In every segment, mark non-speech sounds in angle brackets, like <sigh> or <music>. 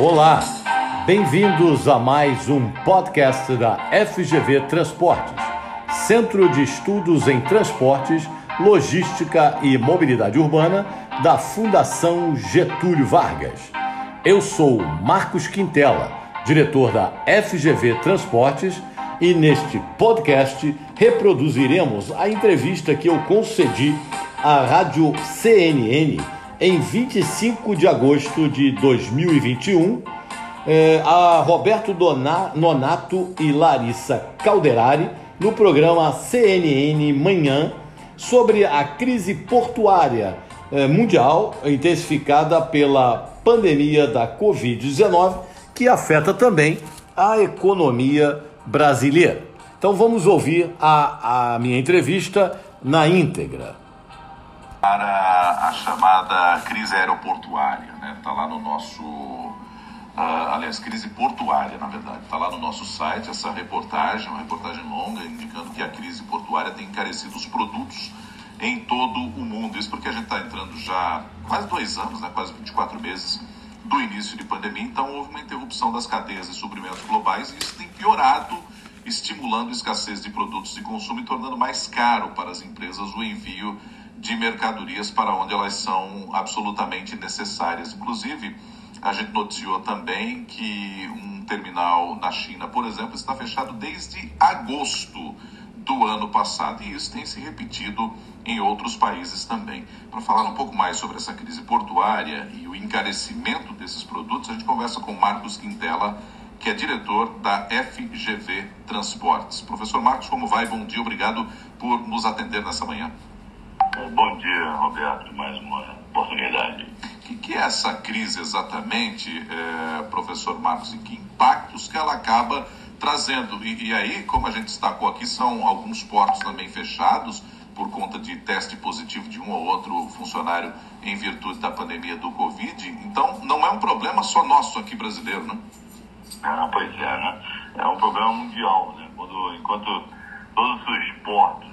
Olá, bem-vindos a mais um podcast da FGV Transportes, Centro de Estudos em Transportes, Logística e Mobilidade Urbana da Fundação Getúlio Vargas. Eu sou Marcos Quintela, diretor da FGV Transportes, e neste podcast reproduziremos a entrevista que eu concedi à Rádio CNN em 25 de agosto de 2021, eh, a Roberto Nonato e Larissa Calderari no programa CNN Manhã sobre a crise portuária eh, mundial intensificada pela pandemia da Covid-19 que afeta também a economia brasileira. Então vamos ouvir a, a minha entrevista na íntegra para a chamada crise aeroportuária. Está né? Tá lá no nosso. Uh, aliás, crise portuária, na verdade. Está lá no nosso site essa reportagem, uma reportagem longa, indicando que a crise portuária tem encarecido os produtos em todo o mundo. Isso porque a gente está entrando já quase dois anos, né? quase 24 meses do início de pandemia. Então, houve uma interrupção das cadeias de suprimentos globais e isso tem piorado estimulando escassez de produtos de consumo e tornando mais caro para as empresas o envio de mercadorias para onde elas são absolutamente necessárias. Inclusive, a gente noticiou também que um terminal na China, por exemplo, está fechado desde agosto do ano passado e isso tem se repetido em outros países também. Para falar um pouco mais sobre essa crise portuária e o encarecimento desses produtos, a gente conversa com Marcos Quintela, que é diretor da FGV Transportes. Professor Marcos, como vai? Bom dia, obrigado por nos atender nessa manhã. Bom dia, Roberto, mais uma oportunidade. O que, que, é essa crise exatamente, é, professor Marcos, e que impactos que ela acaba trazendo? E, e, aí, como a gente destacou aqui, são alguns portos também fechados por conta de teste positivo de um ou outro funcionário em virtude da pandemia do Covid. Então, não é um problema só nosso aqui brasileiro, né? Ah, pois é, né? É um problema mundial, né? Quando, enquanto todos os portos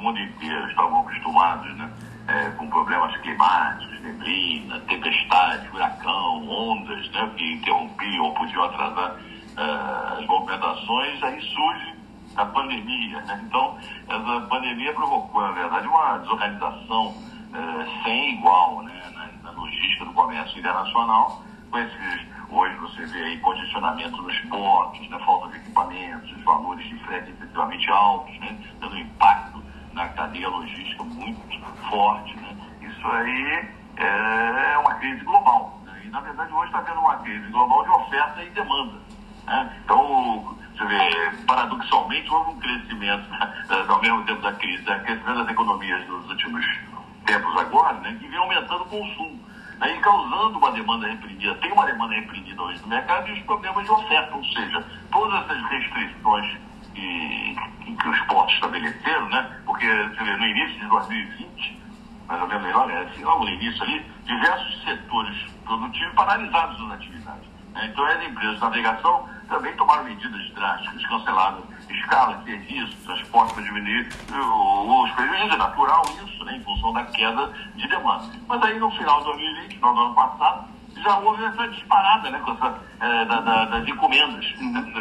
mundo inteiro estavam acostumados né, é, com problemas climáticos, neblina, tempestade, furacão, ondas né, que interrompiam ou podiam atrasar é, as movimentações, aí surge a pandemia. Né? Então, essa pandemia provocou, na verdade, uma desorganização é, sem igual né, na, na logística do comércio internacional, com esses Hoje você vê aí congestionamento nos portos, né, falta de equipamentos, valores de frete efetivamente altos, né, dando impacto na cadeia logística muito forte. Né? Isso aí é uma crise global. Né? E, na verdade, hoje está havendo uma crise global de oferta e demanda. Né? Então, você vê, paradoxalmente, houve um crescimento, né, ao mesmo tempo da crise, né? crescimento das economias nos últimos tempos agora, né? que vem aumentando o consumo. Né? E causando uma demanda reprimida. Tem uma demanda reprimida hoje no mercado e os problemas de oferta, ou seja, todas essas restrições que, que os portos estabeleceram, né? Porque vê, no início de 2020, mais ou menos, olha, assim, logo no início ali, diversos setores produtivos paralisados suas atividades. Né? Então as empresas de navegação também tomaram medidas drásticas, cancelaram escala, serviços, transporte para diminuir os prejuízos. É natural isso, né? em função da queda de demanda. Mas aí no final de 2020, no ano passado, já houve essa disparada né, com essa, é, da, da, das encomendas.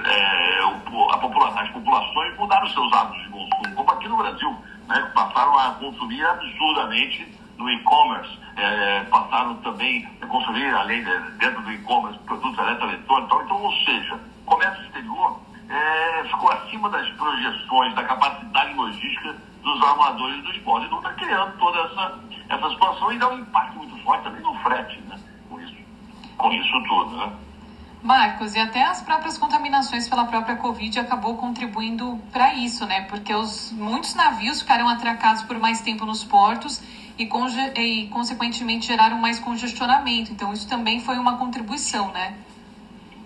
É, o, as populações mudaram seus hábitos de consumo, como aqui no Brasil, né, passaram a consumir absurdamente no e-commerce, é, passaram também a consumir, além de, dentro do e-commerce, produtos eletroeletrônicos. Então, ou seja, o comércio exterior é, ficou acima das projeções, da capacidade logística dos armadores dos portos. Então está criando toda essa, essa situação e dá um impacto muito forte também no frete, né? com isso tudo, né? E até as próprias contaminações pela própria Covid acabou contribuindo para isso, né? Porque os, muitos navios ficaram atracados por mais tempo nos portos e, e, consequentemente, geraram mais congestionamento. Então, isso também foi uma contribuição, né?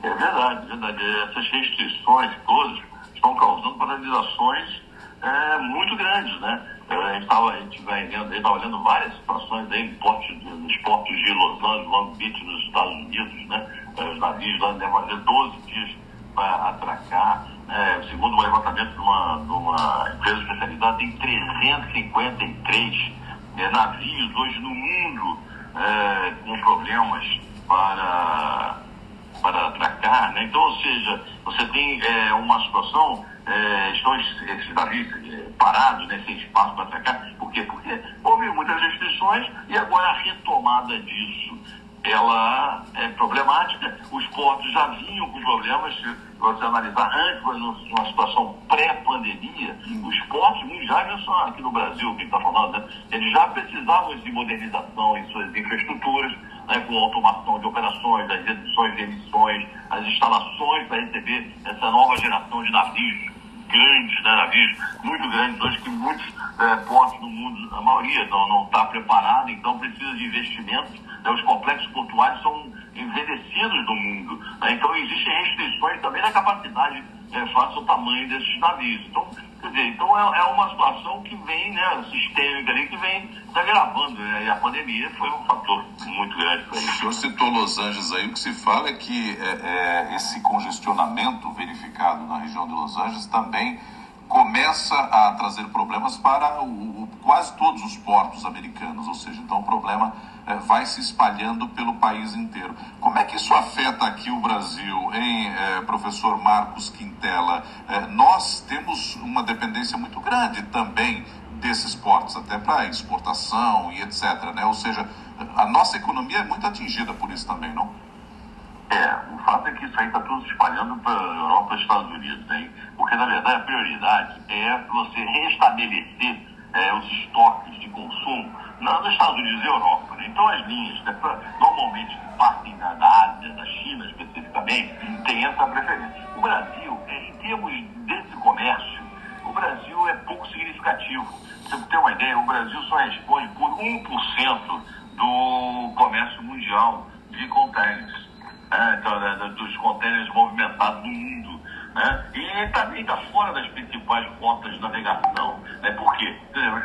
É verdade, verdade. Essas restrições todas estão causando paralisações é, muito grandes, né? A gente estava vendo, olhando várias situações aí portos, nos portos de Los Angeles, Long Beach, nos Estados Unidos, né? Os navios lá fazer 12 dias para atracar. É, segundo um levantamento de uma, de uma empresa especializada, tem 353 é, navios hoje no mundo é, com problemas para navegar, né? Então, ou seja, você tem é, uma situação, é, estão esses navios é, parados, né, sem espaço para atracar. Houve muitas restrições e agora a retomada disso ela é problemática. Os portos já vinham com problemas, se você analisar antes, numa situação pré-pandemia, os portos já são aqui no Brasil, que está falando, né? eles já precisavam de modernização em suas infraestruturas, né, com automação de operações, as edições de emissões, as instalações para receber essa nova geração de navios grandes, né, navios muito grandes, hoje que muitos é, portos no mundo, a maioria não está preparada, então precisa de investimentos. Né, os complexos portuários são envelhecidos do mundo. Né, então existem restrições também na capacidade é, face ao tamanho desses navios. Então, quer dizer, então é, é uma situação que vem, né, sistêmica ali, que vem se agravando. Né, e a pandemia foi um fator muito grande para isso. O senhor citou Los Angeles aí, o que se fala é que é, é, esse congestionamento região de Los Angeles também começa a trazer problemas para o, o, quase todos os portos americanos, ou seja, então o problema é, vai se espalhando pelo país inteiro. Como é que isso afeta aqui o Brasil, hein, é, professor Marcos Quintela? É, nós temos uma dependência muito grande também desses portos, até para exportação e etc. Né? Ou seja, a nossa economia é muito atingida por isso também, não? É, o fato é que isso aí está tudo se espalhando para a Europa e Estados Unidos, hein? porque na verdade a prioridade é você restabelecer é, os estoques de consumo nos Estados Unidos e Europa. Né? Então as linhas, né, normalmente que partem da, da Ásia, da China especificamente, tem essa preferência. O Brasil, é, em termos desse comércio, o Brasil é pouco significativo. Pra você ter uma ideia, o Brasil só responde por 1% do comércio mundial de contêineres, né? então, dos contêineres movimentados no mundo. Né? E também está fora das principais rotas de navegação. Né? Por quê?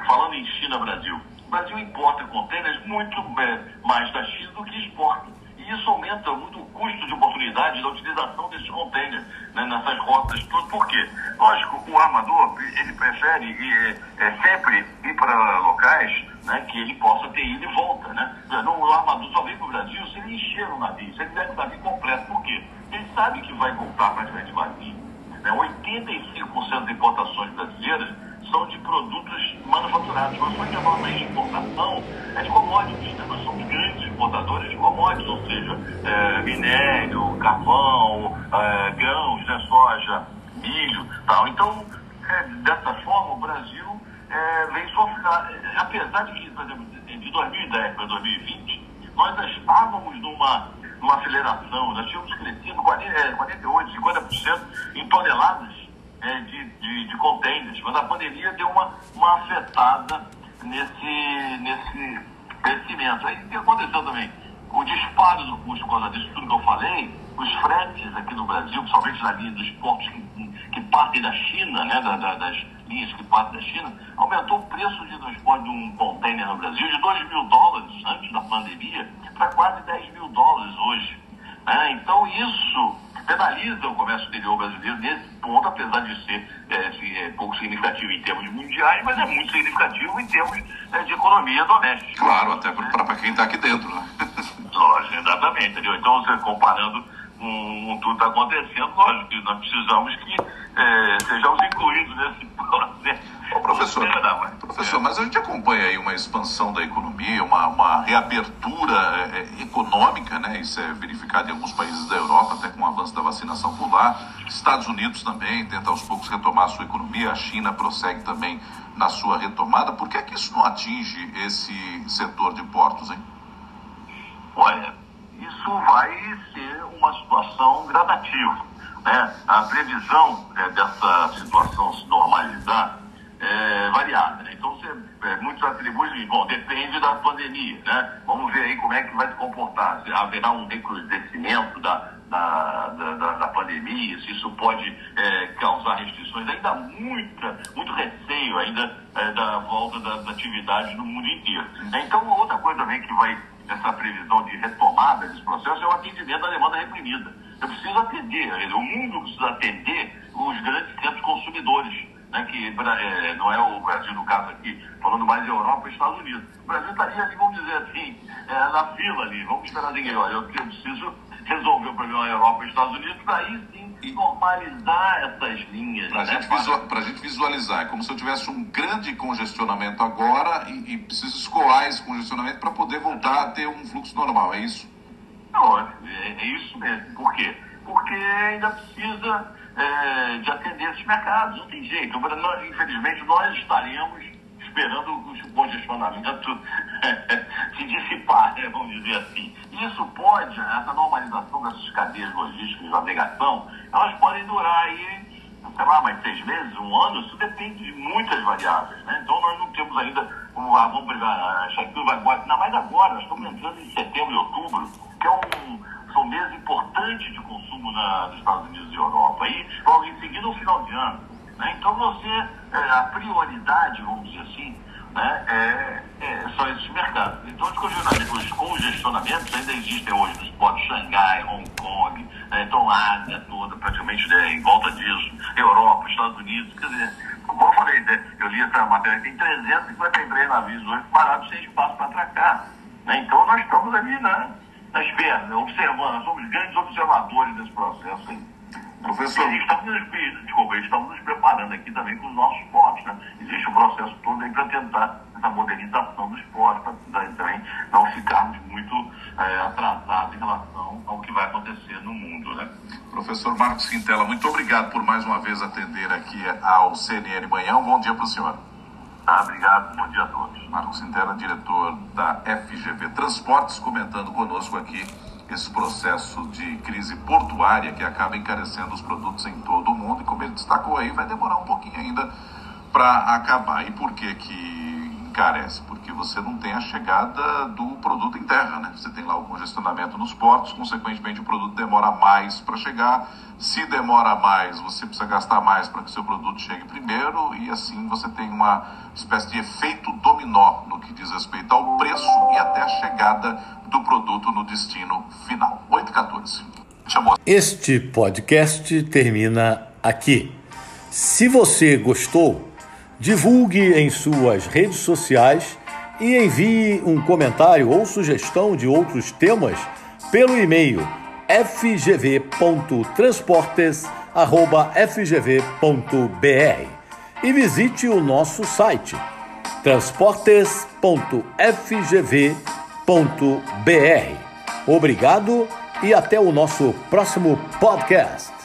Falando em China-Brasil, o Brasil importa contêineres muito é, mais da China do que exporta. E isso aumenta muito o custo de oportunidade da utilização desses contêineres né, nessas rotas. Por quê? Lógico, o armador ele prefere ir, é, é, sempre ir para locais né, que ele possa ter ido e volta. Né? Não, o armador só vem para o Brasil se ele encher o navio, se ele tiver o navio completo. Por quê? Ele sabe que vai voltar praticamente vazio. Né? 85% das importações brasileiras são de produtos manufaturados. Mas só que a nossa exportação é de commodities. Né? Nós somos grandes exportadores de commodities, ou seja, é, minério, carvão, é, grãos, né? soja, milho tal. Então, é, dessa forma, o Brasil é, vem sofrendo. Apesar de que, por exemplo, de 2010 para 2020, nós já estávamos numa, numa aceleração, nós tínhamos crescido 40, 48, 50% em toneladas é, de, de, de containers, mas a pandemia deu uma, uma afetada nesse, nesse crescimento. Aí o que aconteceu também? O disparo do custo por causa disso tudo que eu falei, os fretes aqui no Brasil, principalmente na linha dos portos que, que partem da China, né, da, da, das linhas que partem da China, aumentou o preço de transporte de um container no Brasil de 2 mil dólares antes da pandemia para quase 10 mil dólares hoje. Né? Então isso penaliza o comércio exterior brasileiro nesse ponto, apesar de ser é, é, pouco significativo em termos mundiais, mas é muito significativo em termos é, de economia doméstica. Claro, até para quem está aqui dentro. Né? Lógico, exatamente. Entendeu? Então, você comparando com, com tudo está acontecendo, lógico que nós precisamos que é, sejamos incluídos nesse <laughs> processo Ô, professor, professor, mas a gente acompanha aí uma expansão da economia, uma, uma reabertura é, é, econômica, né? Isso é verificado em alguns países da Europa, até com o avanço da vacinação por lá. Estados Unidos também tenta aos poucos retomar a sua economia, a China prossegue também na sua retomada. Por que é que isso não atinge esse setor de portos, hein? Olha, isso vai ser situação gradativa. Né? A previsão é, dessa situação se normalizar é, variada. Né? Então, você, é, muitos atribuem, bom, depende da pandemia, né? Vamos ver aí como é que vai se comportar. Se haverá um recrudescimento da, da, da, da pandemia, se isso pode é, causar restrições. Ainda muita, muito receio ainda é, da volta das atividades no mundo inteiro. Então, outra coisa também que vai, essa previsão de retomada desse processo é o atendimento da demanda reprimida. Eu preciso atender, o mundo precisa atender os grandes centros consumidores né, que é, não é o Brasil, no caso aqui, falando mais Europa e Estados Unidos. O Brasil estaria ali, vamos dizer assim, é, na fila ali, vamos esperar ninguém. Olha, eu, preciso resolver o problema na Europa e Estados Unidos, para aí sim normalizar essas linhas. Para a né? gente, visual, gente visualizar, é como se eu tivesse um grande congestionamento agora e, e preciso escoar esse congestionamento para poder voltar a ter um fluxo normal, é isso? Não, é, é isso mesmo. Por quê? Porque ainda precisa é, de atender esses mercados, não tem jeito. Nós, infelizmente, nós estaremos esperando o congestionamento <laughs> se dissipar, né, vamos dizer assim. Isso pode, essa normalização dessas cadeias logísticas de navegação, elas podem durar aí, sei lá, mais seis meses, um ano, isso depende de muitas variáveis. Né? Então nós não temos ainda, como ah, vamos achar que tudo vai ainda mais agora, nós estamos entrando em setembro e outubro, que é um, são meses importantes de consumo na, nos Estados Unidos e Europa. E logo em seguida o final de ano. Né? Então você, é, a prioridade, vamos dizer assim, né, é, é, são esses mercados. Então os congestionamentos, os congestionamentos ainda existem hoje nos portos de Xangai, Hong Kong, né, então a Ásia toda, praticamente né, em volta disso, Europa, Estados Unidos, quer dizer, como eu falei, né, eu li essa matéria, tem 353 navios hoje parados sem espaço para atracar. Né? Então nós estamos ali na, na espera, né, observando, somos grandes observadores desse processo aí. Professor. Estamos, desculpa, estamos nos preparando aqui também com os nossos portos. Né? Existe um processo todo aí para tentar essa modernização dos portos, para também não ficarmos muito é, atrasados em relação ao que vai acontecer no mundo. Né? Professor Marcos Quintela, muito obrigado por mais uma vez atender aqui ao CNN Manhã. Um bom dia para o senhor. Tá, obrigado, bom dia a todos. Marcos Quintela, diretor da FGV Transportes, comentando conosco aqui esse processo de crise portuária que acaba encarecendo os produtos em todo o mundo e como ele destacou aí, vai demorar um pouquinho ainda para acabar. E por que que encarece? Porque você não tem a chegada do produto em terra, né? Você tem lá o congestionamento nos portos, consequentemente o produto demora mais para chegar. Se demora mais, você precisa gastar mais para que seu produto chegue primeiro e assim você tem uma espécie de efeito dominó no que diz respeito ao preço e até a chegada do produto no destino final. 814. Chamou. Este podcast termina aqui. Se você gostou, divulgue em suas redes sociais e envie um comentário ou sugestão de outros temas pelo e-mail fgv.transportes@fgv.br e visite o nosso site transportes.fgv.br Obrigado e até o nosso próximo podcast.